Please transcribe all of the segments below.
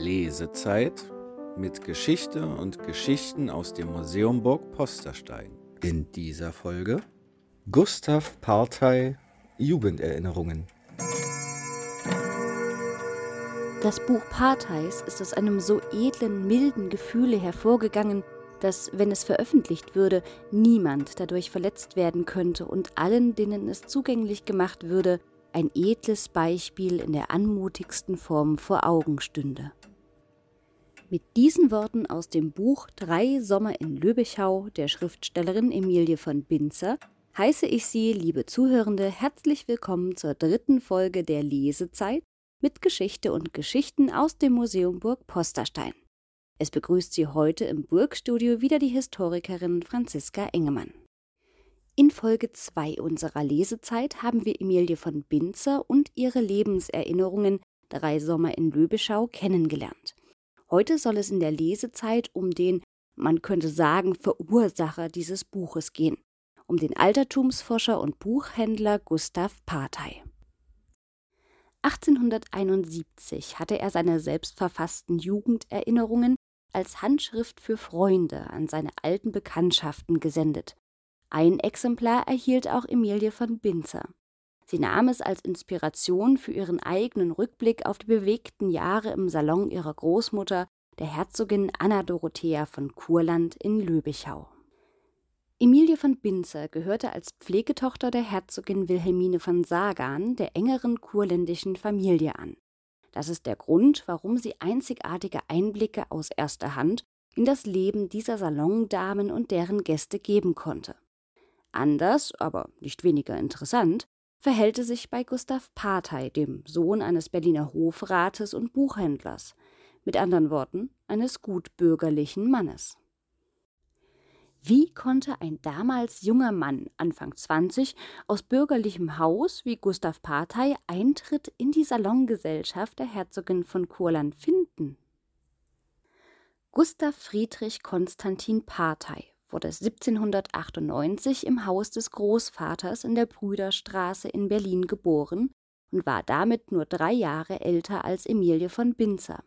Lesezeit mit Geschichte und Geschichten aus dem Museum Burg Posterstein. In dieser Folge Gustav Partei Jugenderinnerungen. Das Buch Parteis ist aus einem so edlen, milden Gefühle hervorgegangen, dass, wenn es veröffentlicht würde, niemand dadurch verletzt werden könnte und allen, denen es zugänglich gemacht würde, ein edles Beispiel in der anmutigsten Form vor Augen stünde. Mit diesen Worten aus dem Buch Drei Sommer in Löbichau der Schriftstellerin Emilie von Binzer heiße ich Sie, liebe Zuhörende, herzlich willkommen zur dritten Folge der Lesezeit mit Geschichte und Geschichten aus dem Museum Burg Posterstein. Es begrüßt Sie heute im Burgstudio wieder die Historikerin Franziska Engemann. In Folge 2 unserer Lesezeit haben wir Emilie von Binzer und ihre Lebenserinnerungen Drei Sommer in Löbischau kennengelernt. Heute soll es in der Lesezeit um den, man könnte sagen, Verursacher dieses Buches gehen, um den Altertumsforscher und Buchhändler Gustav Partey. 1871 hatte er seine selbstverfassten Jugenderinnerungen als Handschrift für Freunde an seine alten Bekanntschaften gesendet ein Exemplar erhielt auch Emilie von Binzer. Sie nahm es als Inspiration für ihren eigenen Rückblick auf die bewegten Jahre im Salon ihrer Großmutter, der Herzogin Anna Dorothea von Kurland in Löbichau. Emilie von Binzer gehörte als Pflegetochter der Herzogin Wilhelmine von Sagan der engeren kurländischen Familie an. Das ist der Grund, warum sie einzigartige Einblicke aus erster Hand in das Leben dieser Salondamen und deren Gäste geben konnte. Anders, aber nicht weniger interessant, verhält es sich bei Gustav Partey, dem Sohn eines Berliner Hofrates und Buchhändlers, mit anderen Worten eines gutbürgerlichen Mannes. Wie konnte ein damals junger Mann, Anfang 20, aus bürgerlichem Haus wie Gustav Partey Eintritt in die Salongesellschaft der Herzogin von Kurland finden? Gustav Friedrich Konstantin Partey wurde 1798 im Haus des Großvaters in der Brüderstraße in Berlin geboren und war damit nur drei Jahre älter als Emilie von Binzer.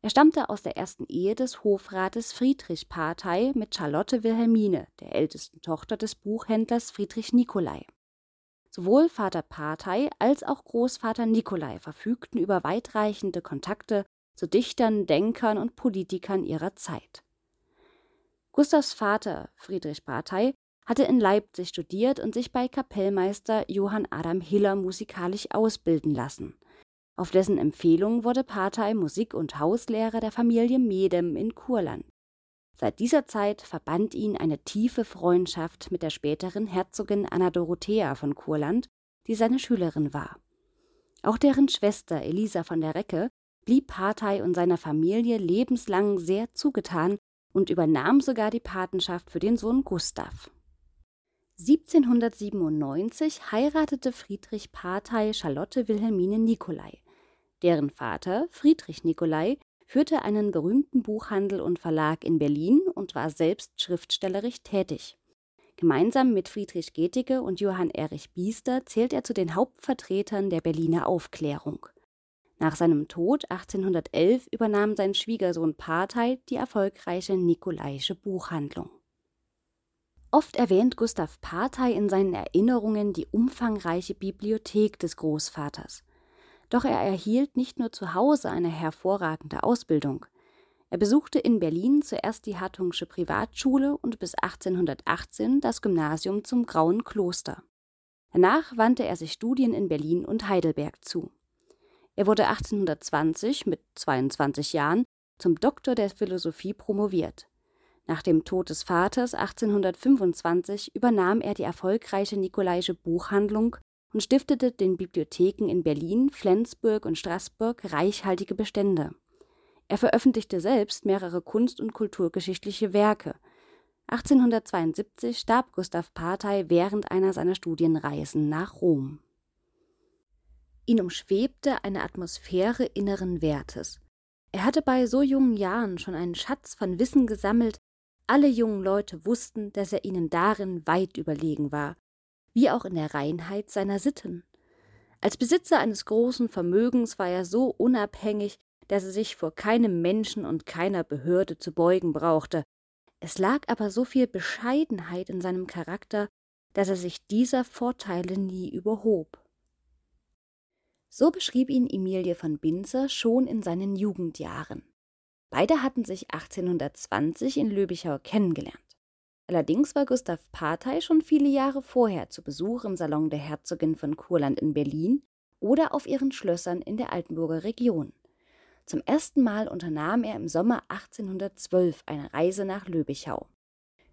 Er stammte aus der ersten Ehe des Hofrates Friedrich Partey mit Charlotte Wilhelmine, der ältesten Tochter des Buchhändlers Friedrich Nicolai. Sowohl Vater Partey als auch Großvater Nicolai verfügten über weitreichende Kontakte zu Dichtern, Denkern und Politikern ihrer Zeit. Gustavs Vater, Friedrich Barthey, hatte in Leipzig studiert und sich bei Kapellmeister Johann Adam Hiller musikalisch ausbilden lassen. Auf dessen Empfehlung wurde Partey Musik- und Hauslehrer der Familie Medem in Kurland. Seit dieser Zeit verband ihn eine tiefe Freundschaft mit der späteren Herzogin Anna Dorothea von Kurland, die seine Schülerin war. Auch deren Schwester Elisa von der Recke blieb Partey und seiner Familie lebenslang sehr zugetan und übernahm sogar die Patenschaft für den Sohn Gustav. 1797 heiratete Friedrich Partey Charlotte Wilhelmine Nicolai. Deren Vater, Friedrich Nicolai, führte einen berühmten Buchhandel und Verlag in Berlin und war selbst schriftstellerisch tätig. Gemeinsam mit Friedrich Gettige und Johann Erich Biester zählt er zu den Hauptvertretern der Berliner Aufklärung. Nach seinem Tod 1811 übernahm sein Schwiegersohn Partey die erfolgreiche Nikolaische Buchhandlung. Oft erwähnt Gustav Partey in seinen Erinnerungen die umfangreiche Bibliothek des Großvaters. Doch er erhielt nicht nur zu Hause eine hervorragende Ausbildung. Er besuchte in Berlin zuerst die Hartungsche Privatschule und bis 1818 das Gymnasium zum Grauen Kloster. Danach wandte er sich Studien in Berlin und Heidelberg zu. Er wurde 1820 mit 22 Jahren zum Doktor der Philosophie promoviert. Nach dem Tod des Vaters 1825 übernahm er die erfolgreiche Nikolaische Buchhandlung und stiftete den Bibliotheken in Berlin, Flensburg und Straßburg reichhaltige Bestände. Er veröffentlichte selbst mehrere kunst- und kulturgeschichtliche Werke. 1872 starb Gustav Partey während einer seiner Studienreisen nach Rom. Ihn umschwebte eine Atmosphäre inneren Wertes. Er hatte bei so jungen Jahren schon einen Schatz von Wissen gesammelt, alle jungen Leute wussten, dass er ihnen darin weit überlegen war, wie auch in der Reinheit seiner Sitten. Als Besitzer eines großen Vermögens war er so unabhängig, dass er sich vor keinem Menschen und keiner Behörde zu beugen brauchte. Es lag aber so viel Bescheidenheit in seinem Charakter, dass er sich dieser Vorteile nie überhob. So beschrieb ihn Emilie von Binzer schon in seinen Jugendjahren. Beide hatten sich 1820 in Löbichau kennengelernt. Allerdings war Gustav Partey schon viele Jahre vorher zu Besuch im Salon der Herzogin von Kurland in Berlin oder auf ihren Schlössern in der Altenburger Region. Zum ersten Mal unternahm er im Sommer 1812 eine Reise nach Löbichau.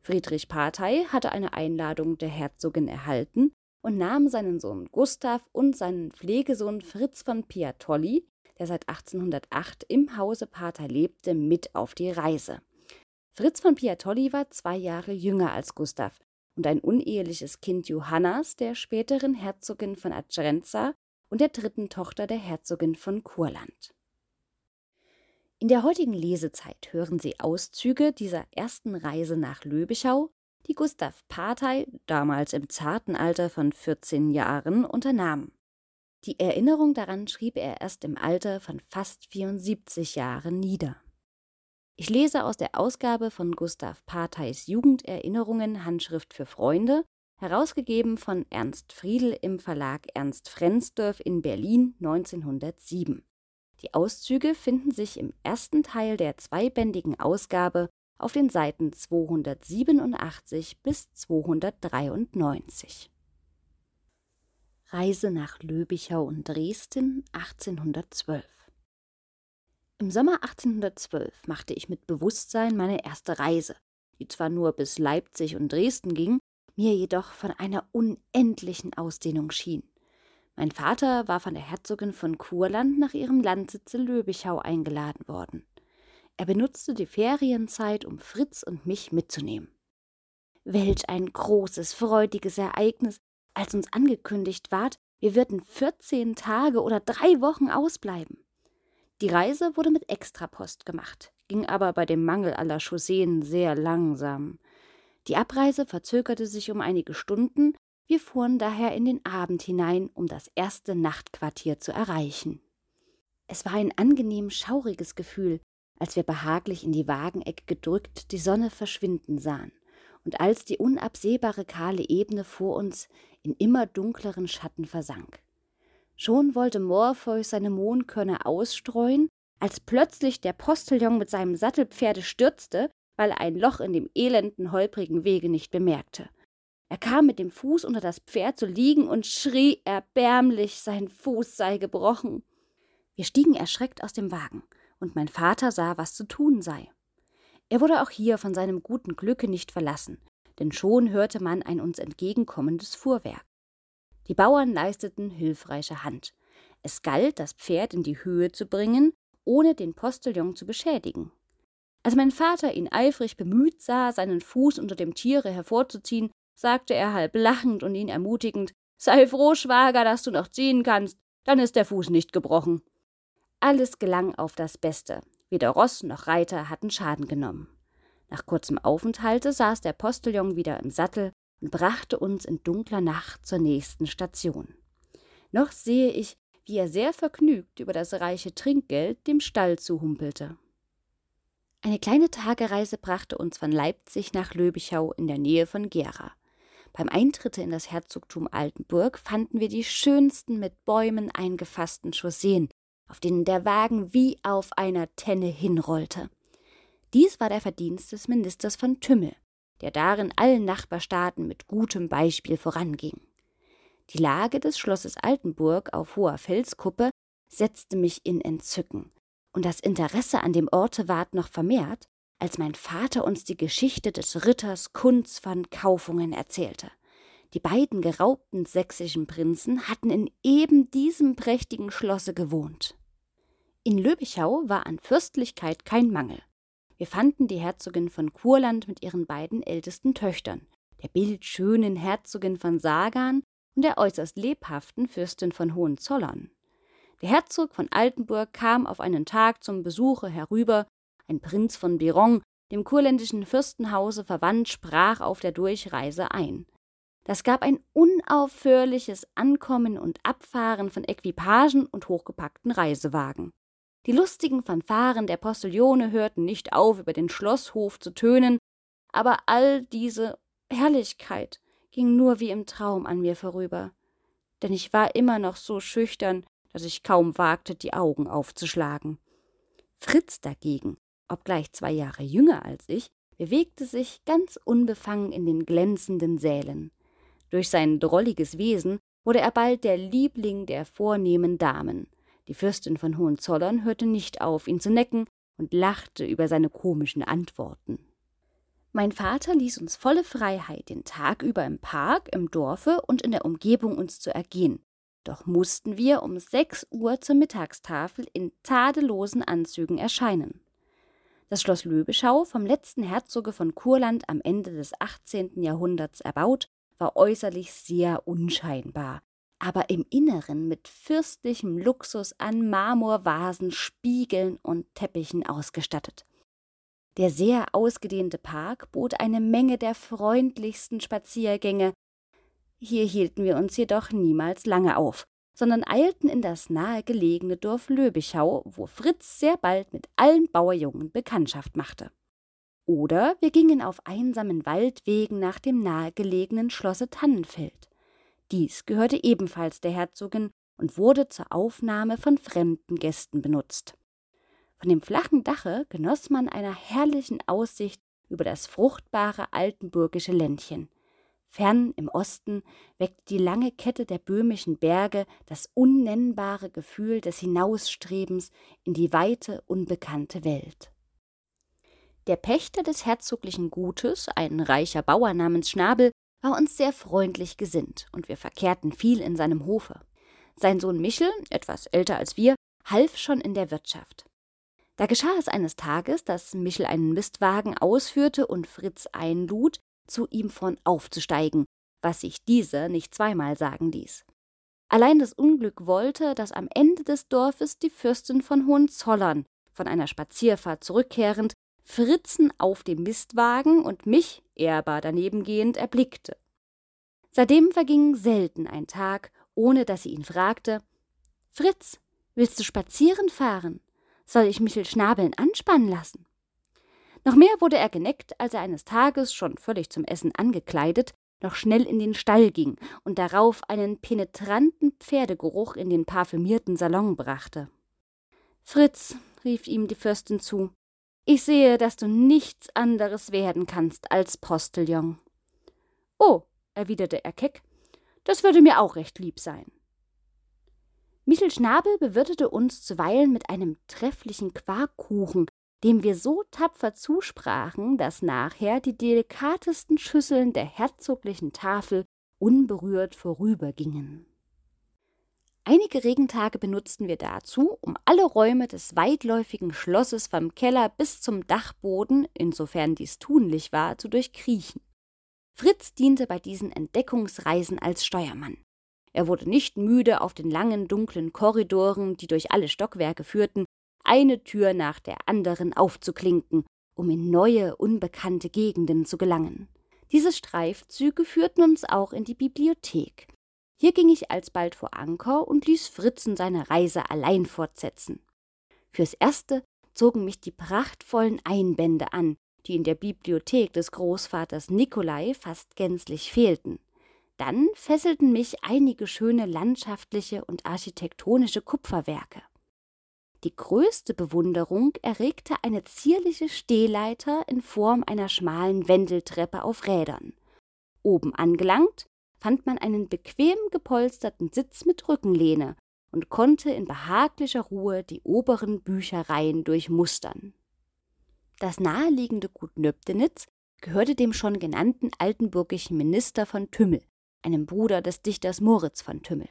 Friedrich Partey hatte eine Einladung der Herzogin erhalten und nahm seinen Sohn Gustav und seinen Pflegesohn Fritz von Piatolli, der seit 1808 im Hause Partey lebte, mit auf die Reise. Fritz von Piatolli war zwei Jahre jünger als Gustav und ein uneheliches Kind Johannas, der späteren Herzogin von Adrenza und der dritten Tochter der Herzogin von Kurland. In der heutigen Lesezeit hören Sie Auszüge dieser ersten Reise nach Löbischau, die Gustav Partey, damals im zarten Alter von 14 Jahren, unternahm. Die Erinnerung daran schrieb er erst im Alter von fast 74 Jahren nieder. Ich lese aus der Ausgabe von Gustav Parteis Jugenderinnerungen Handschrift für Freunde, herausgegeben von Ernst Friedel im Verlag Ernst Frensdorf in Berlin 1907. Die Auszüge finden sich im ersten Teil der zweibändigen Ausgabe auf den Seiten 287 bis 293. Reise nach Löbichau und Dresden 1812 Im Sommer 1812 machte ich mit Bewusstsein meine erste Reise, die zwar nur bis Leipzig und Dresden ging, mir jedoch von einer unendlichen Ausdehnung schien. Mein Vater war von der Herzogin von Kurland nach ihrem Landsitze Löbichau eingeladen worden. Er benutzte die Ferienzeit, um Fritz und mich mitzunehmen. Welch ein großes, freudiges Ereignis, als uns angekündigt ward, wir würden 14 Tage oder drei Wochen ausbleiben. Die Reise wurde mit Extrapost gemacht, ging aber bei dem Mangel aller Chausseen sehr langsam. Die Abreise verzögerte sich um einige Stunden, wir fuhren daher in den Abend hinein, um das erste Nachtquartier zu erreichen. Es war ein angenehm schauriges Gefühl, als wir behaglich in die Wagenecke gedrückt die Sonne verschwinden sahen und als die unabsehbare kahle Ebene vor uns in immer dunkleren Schatten versank. Schon wollte Morpheus seine Mohnkörner ausstreuen, als plötzlich der Postillon mit seinem Sattelpferde stürzte, weil er ein Loch in dem elenden, holprigen Wege nicht bemerkte. Er kam mit dem Fuß unter das Pferd zu liegen und schrie erbärmlich, sein Fuß sei gebrochen. Wir stiegen erschreckt aus dem Wagen, und mein Vater sah, was zu tun sei. Er wurde auch hier von seinem guten Glücke nicht verlassen, denn schon hörte man ein uns entgegenkommendes Fuhrwerk. Die Bauern leisteten hilfreiche Hand. Es galt, das Pferd in die Höhe zu bringen, ohne den Postillon zu beschädigen. Als mein Vater ihn eifrig bemüht sah, seinen Fuß unter dem Tiere hervorzuziehen, sagte er halb lachend und ihn ermutigend Sei froh, Schwager, dass du noch ziehen kannst, dann ist der Fuß nicht gebrochen. Alles gelang auf das Beste. Weder Ross noch Reiter hatten Schaden genommen. Nach kurzem Aufenthalte saß der Postillon wieder im Sattel und brachte uns in dunkler Nacht zur nächsten Station. Noch sehe ich, wie er sehr vergnügt über das reiche Trinkgeld dem Stall zuhumpelte. Eine kleine Tagereise brachte uns von Leipzig nach Löbichau in der Nähe von Gera. Beim Eintritt in das Herzogtum Altenburg fanden wir die schönsten mit Bäumen eingefassten Chausseen, auf denen der Wagen wie auf einer Tenne hinrollte. Dies war der Verdienst des Ministers von Tümmel, der darin allen Nachbarstaaten mit gutem Beispiel voranging. Die Lage des Schlosses Altenburg auf hoher Felskuppe setzte mich in Entzücken, und das Interesse an dem Orte ward noch vermehrt, als mein Vater uns die Geschichte des Ritters Kunz von Kaufungen erzählte. Die beiden geraubten sächsischen Prinzen hatten in eben diesem prächtigen Schlosse gewohnt. In Löbichau war an Fürstlichkeit kein Mangel. Wir fanden die Herzogin von Kurland mit ihren beiden ältesten Töchtern, der bildschönen Herzogin von Sagan und der äußerst lebhaften Fürstin von Hohenzollern. Der Herzog von Altenburg kam auf einen Tag zum Besuche herüber ein Prinz von Biron, dem kurländischen Fürstenhause verwandt, sprach auf der Durchreise ein. Das gab ein unaufhörliches Ankommen und Abfahren von Equipagen und hochgepackten Reisewagen. Die lustigen Fanfaren der Postillone hörten nicht auf, über den Schlosshof zu tönen, aber all diese Herrlichkeit ging nur wie im Traum an mir vorüber, denn ich war immer noch so schüchtern, dass ich kaum wagte, die Augen aufzuschlagen. Fritz dagegen, obgleich zwei Jahre jünger als ich, bewegte sich ganz unbefangen in den glänzenden Sälen. Durch sein drolliges Wesen wurde er bald der Liebling der vornehmen Damen. Die Fürstin von Hohenzollern hörte nicht auf, ihn zu necken und lachte über seine komischen Antworten. Mein Vater ließ uns volle Freiheit, den Tag über im Park, im Dorfe und in der Umgebung uns zu ergehen. Doch mussten wir um sechs Uhr zur Mittagstafel in tadellosen Anzügen erscheinen. Das Schloss Löbeschau, vom letzten Herzoge von Kurland am Ende des 18. Jahrhunderts erbaut, war äußerlich sehr unscheinbar, aber im Inneren mit fürstlichem Luxus an Marmorvasen, Spiegeln und Teppichen ausgestattet. Der sehr ausgedehnte Park bot eine Menge der freundlichsten Spaziergänge. Hier hielten wir uns jedoch niemals lange auf, sondern eilten in das nahegelegene Dorf Löbichau, wo Fritz sehr bald mit allen Bauerjungen Bekanntschaft machte. Oder wir gingen auf einsamen Waldwegen nach dem nahegelegenen Schlosse Tannenfeld. Dies gehörte ebenfalls der Herzogin und wurde zur Aufnahme von fremden Gästen benutzt. Von dem flachen Dache genoss man einer herrlichen Aussicht über das fruchtbare altenburgische Ländchen. Fern im Osten weckte die lange Kette der böhmischen Berge das unnennbare Gefühl des Hinausstrebens in die weite, unbekannte Welt. Der Pächter des herzoglichen Gutes, ein reicher Bauer namens Schnabel, war uns sehr freundlich gesinnt, und wir verkehrten viel in seinem Hofe. Sein Sohn Michel, etwas älter als wir, half schon in der Wirtschaft. Da geschah es eines Tages, dass Michel einen Mistwagen ausführte und Fritz einlud, zu ihm vorn aufzusteigen, was sich dieser nicht zweimal sagen ließ. Allein das Unglück wollte, dass am Ende des Dorfes die Fürstin von Hohenzollern, von einer Spazierfahrt zurückkehrend, Fritzen auf dem Mistwagen und mich, ehrbar danebengehend, erblickte. Seitdem verging selten ein Tag, ohne dass sie ihn fragte Fritz, willst du spazieren fahren? Soll ich Michel Schnabeln anspannen lassen? Noch mehr wurde er geneckt, als er eines Tages, schon völlig zum Essen angekleidet, noch schnell in den Stall ging und darauf einen penetranten Pferdegeruch in den parfümierten Salon brachte. Fritz, rief ihm die Fürstin zu, ich sehe, dass du nichts anderes werden kannst als Postillon. Oh, erwiderte er keck, das würde mir auch recht lieb sein. Michel Schnabel bewirtete uns zuweilen mit einem trefflichen Quarkkuchen, dem wir so tapfer zusprachen, dass nachher die delikatesten Schüsseln der herzoglichen Tafel unberührt vorübergingen. Einige Regentage benutzten wir dazu, um alle Räume des weitläufigen Schlosses vom Keller bis zum Dachboden, insofern dies tunlich war, zu durchkriechen. Fritz diente bei diesen Entdeckungsreisen als Steuermann. Er wurde nicht müde, auf den langen, dunklen Korridoren, die durch alle Stockwerke führten, eine Tür nach der anderen aufzuklinken, um in neue, unbekannte Gegenden zu gelangen. Diese Streifzüge führten uns auch in die Bibliothek. Hier ging ich alsbald vor Anker und ließ Fritzen seine Reise allein fortsetzen. Fürs Erste zogen mich die prachtvollen Einbände an, die in der Bibliothek des Großvaters Nikolai fast gänzlich fehlten. Dann fesselten mich einige schöne landschaftliche und architektonische Kupferwerke. Die größte Bewunderung erregte eine zierliche Stehleiter in Form einer schmalen Wendeltreppe auf Rädern. Oben angelangt fand man einen bequem gepolsterten Sitz mit Rückenlehne und konnte in behaglicher Ruhe die oberen Büchereien durchmustern. Das naheliegende Gut Nöbdenitz gehörte dem schon genannten altenburgischen Minister von Tümmel, einem Bruder des Dichters Moritz von Tümmel.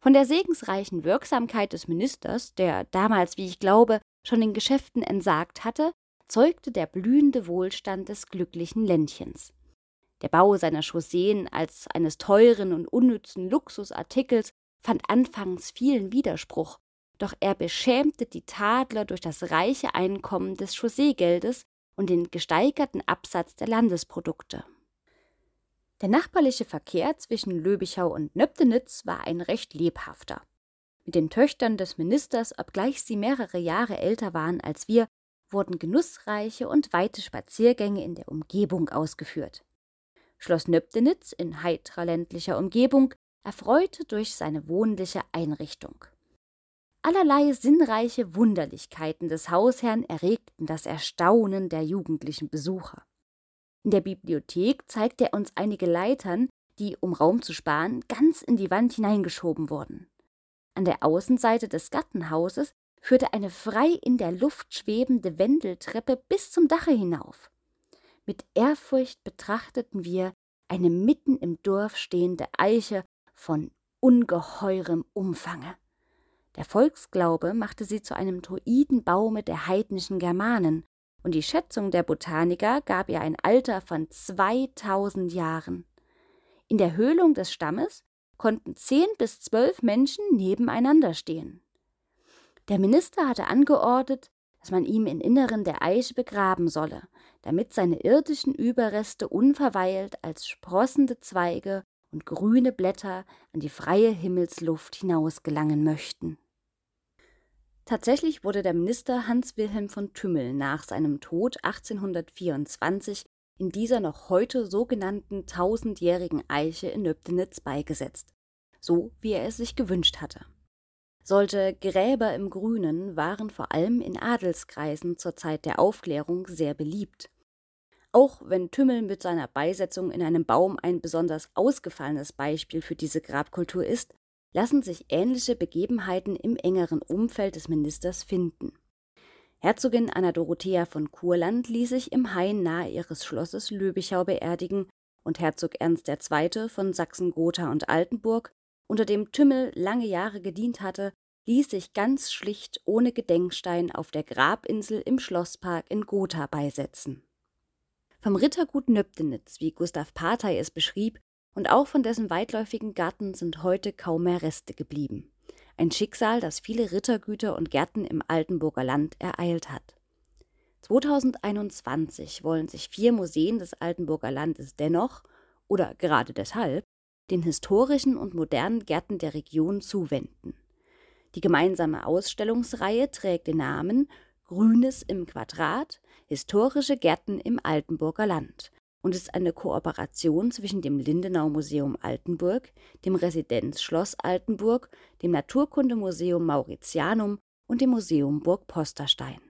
Von der segensreichen Wirksamkeit des Ministers, der damals, wie ich glaube, schon den Geschäften entsagt hatte, zeugte der blühende Wohlstand des glücklichen Ländchens. Der Bau seiner Chausseen als eines teuren und unnützen Luxusartikels fand anfangs vielen Widerspruch, doch er beschämte die Tadler durch das reiche Einkommen des Chausseegeldes und den gesteigerten Absatz der Landesprodukte. Der nachbarliche Verkehr zwischen Löbichau und Nöbdenitz war ein recht lebhafter. Mit den Töchtern des Ministers, obgleich sie mehrere Jahre älter waren als wir, wurden genussreiche und weite Spaziergänge in der Umgebung ausgeführt. Schloss Nöbdenitz in heitrer ländlicher Umgebung erfreute durch seine wohnliche Einrichtung. Allerlei sinnreiche Wunderlichkeiten des Hausherrn erregten das Erstaunen der jugendlichen Besucher. In der Bibliothek zeigt er uns einige Leitern, die, um Raum zu sparen, ganz in die Wand hineingeschoben wurden. An der Außenseite des Gartenhauses führte eine frei in der Luft schwebende Wendeltreppe bis zum Dache hinauf. Mit Ehrfurcht betrachteten wir eine mitten im Dorf stehende Eiche von ungeheurem Umfange. Der Volksglaube machte sie zu einem Druidenbaume der heidnischen Germanen, und die Schätzung der Botaniker gab ihr ein Alter von 2000 Jahren. In der Höhlung des Stammes konnten zehn bis zwölf Menschen nebeneinander stehen. Der Minister hatte angeordnet, dass man ihm im Inneren der Eiche begraben solle, damit seine irdischen Überreste unverweilt als sprossende Zweige und grüne Blätter an die freie Himmelsluft hinausgelangen möchten. Tatsächlich wurde der Minister Hans Wilhelm von Tümmel nach seinem Tod 1824 in dieser noch heute sogenannten tausendjährigen Eiche in Nöbdenitz beigesetzt, so wie er es sich gewünscht hatte. Solche Gräber im Grünen waren vor allem in Adelskreisen zur Zeit der Aufklärung sehr beliebt. Auch wenn Tümmel mit seiner Beisetzung in einem Baum ein besonders ausgefallenes Beispiel für diese Grabkultur ist, lassen sich ähnliche Begebenheiten im engeren Umfeld des Ministers finden. Herzogin Anna Dorothea von Kurland ließ sich im Hain nahe ihres Schlosses Löbichau beerdigen und Herzog Ernst II. von Sachsen-Gotha und Altenburg, unter dem Tümmel lange Jahre gedient hatte, ließ sich ganz schlicht ohne Gedenkstein auf der Grabinsel im Schlosspark in Gotha beisetzen. Vom Rittergut Nöbdenitz, wie Gustav Patay es beschrieb, und auch von dessen weitläufigen Garten sind heute kaum mehr Reste geblieben. Ein Schicksal, das viele Rittergüter und Gärten im Altenburger Land ereilt hat. 2021 wollen sich vier Museen des Altenburger Landes dennoch, oder gerade deshalb, den historischen und modernen Gärten der Region zuwenden. Die gemeinsame Ausstellungsreihe trägt den Namen Grünes im Quadrat, historische Gärten im Altenburger Land und ist eine Kooperation zwischen dem Lindenau Museum Altenburg, dem Residenzschloss Altenburg, dem Naturkundemuseum Mauritianum und dem Museum Burg Posterstein.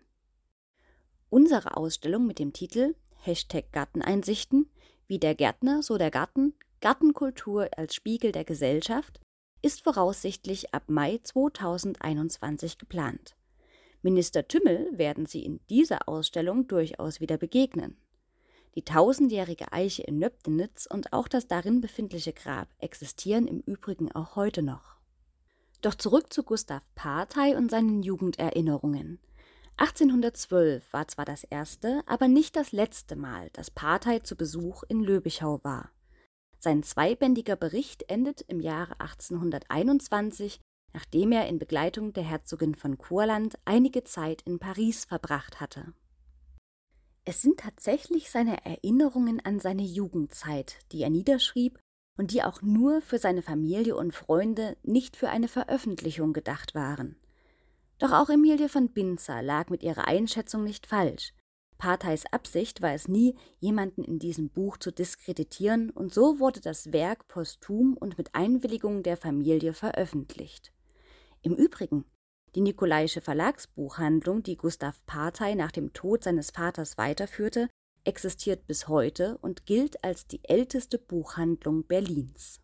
Unsere Ausstellung mit dem Titel Hashtag Garteneinsichten, wie der Gärtner, so der Garten, Gartenkultur als Spiegel der Gesellschaft, ist voraussichtlich ab Mai 2021 geplant. Minister Tümmel werden Sie in dieser Ausstellung durchaus wieder begegnen. Die tausendjährige Eiche in Nöbdenitz und auch das darin befindliche Grab existieren im Übrigen auch heute noch. Doch zurück zu Gustav Partei und seinen Jugenderinnerungen. 1812 war zwar das erste, aber nicht das letzte Mal, dass Partei zu Besuch in Löbichau war. Sein zweibändiger Bericht endet im Jahre 1821, nachdem er in Begleitung der Herzogin von Kurland einige Zeit in Paris verbracht hatte. Es sind tatsächlich seine Erinnerungen an seine Jugendzeit, die er niederschrieb und die auch nur für seine Familie und Freunde, nicht für eine Veröffentlichung gedacht waren. Doch auch Emilie von Binzer lag mit ihrer Einschätzung nicht falsch. Parteis Absicht war es nie, jemanden in diesem Buch zu diskreditieren, und so wurde das Werk posthum und mit Einwilligung der Familie veröffentlicht. Im Übrigen die Nikolaische Verlagsbuchhandlung, die Gustav Partei nach dem Tod seines Vaters weiterführte, existiert bis heute und gilt als die älteste Buchhandlung Berlins.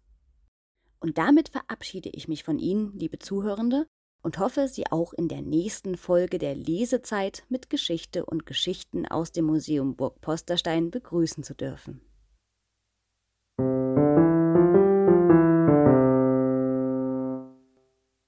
Und damit verabschiede ich mich von Ihnen, liebe Zuhörende, und hoffe, Sie auch in der nächsten Folge der Lesezeit mit Geschichte und Geschichten aus dem Museum Burg Posterstein begrüßen zu dürfen.